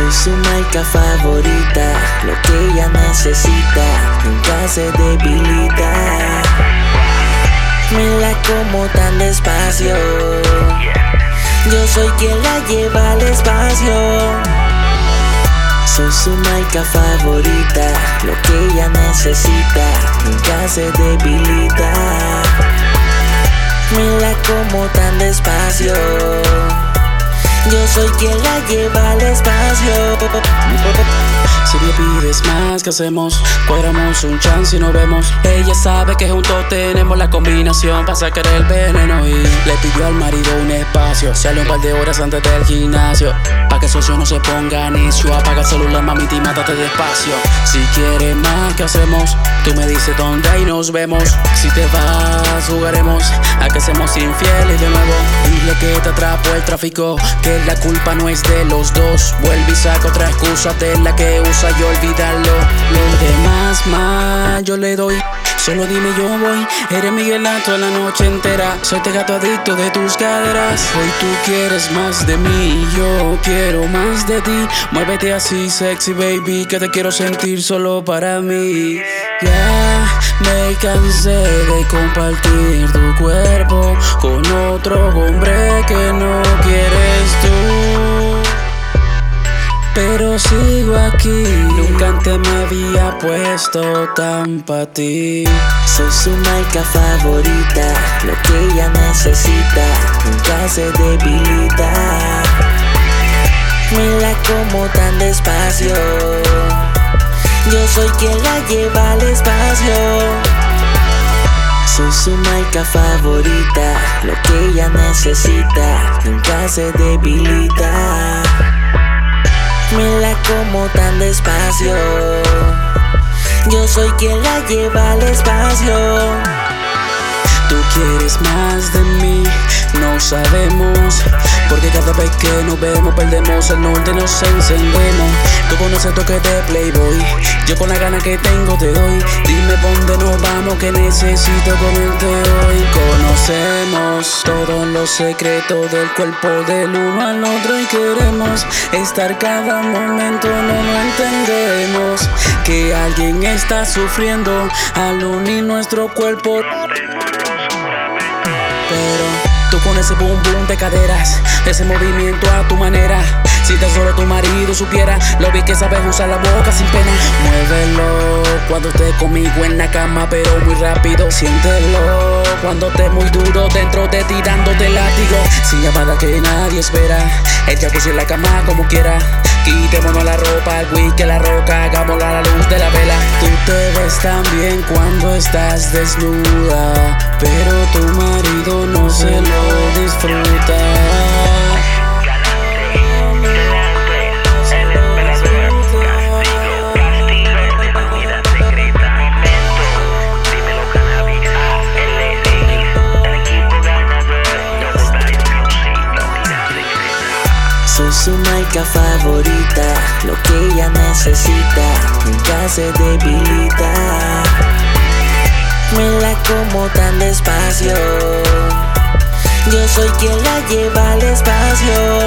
Soy su marca favorita, lo que ella necesita, nunca se debilita. Me la como tan despacio, yo soy quien la lleva al espacio. Soy su marca favorita, lo que ella necesita, nunca se debilita. Me la como tan despacio. Yo soy quien la lleva al espacio. Si me pides más, ¿qué hacemos? Cuadramos un chance y nos vemos. Ella sabe que juntos tenemos la combinación para sacar el veneno y le pidió al marido un espacio. Sale un par de horas antes del gimnasio. Que socio no se ponga necio. Apaga el celular, mamita, y mátate despacio. Si quieres más, ¿qué hacemos? Tú me dices dónde y nos vemos. Si te vas, jugaremos a que seamos infieles de nuevo. Dile que te atrapó el tráfico, que la culpa no es de los dos. Vuelve y saca otra excusa de la que usa y olvídalo. Lo demás más yo le doy. Solo dime yo voy, eres Miguelato la noche entera. Soy te gato adicto de tus caderas. Hoy tú quieres más de mí, yo quiero más de ti. Muévete así, sexy baby, que te quiero sentir solo para mí. Ya me cansé de compartir tu cuerpo con otro hombre que no Pero sigo aquí, nunca antes me había puesto tan pa' ti. Soy su marca favorita, lo que ella necesita, nunca se debilita. Me la como tan despacio. Yo soy quien la lleva al espacio. Soy su marca favorita, lo que ella necesita, nunca se debilita. Me la como tan despacio. Yo soy quien la lleva al espacio. Tú quieres más de mí, no sabemos. Porque cada vez que nos vemos perdemos el norte, nos encendemos. Tú con ese toque de Playboy, yo con la gana que tengo te doy. Dime dónde nos vamos, que necesito comerte hoy. Conocemos todos los secretos del cuerpo del uno al otro y queremos estar cada momento, no lo entendemos. Que alguien está sufriendo al unir nuestro cuerpo. Tú con ese boom boom de caderas, ese movimiento a tu manera. Si tan solo tu marido supiera lo bien que sabes usar la boca sin pena. Muévelo cuando estés conmigo en la cama, pero muy rápido. Siéntelo cuando estés muy duro dentro de ti dándote látigo. Sin llamada que nadie espera. El jacuzzi en la cama como quiera. Quitémonos la ropa, el whisky, la roca, hagámosla a la luz de la vela. Ves tan bien cuando estás desnuda, pero tu marido no se lo disfruta. Su marca favorita, lo que ella necesita, nunca se debilita. Como tan despacio. Yo soy quien la lleva al espacio.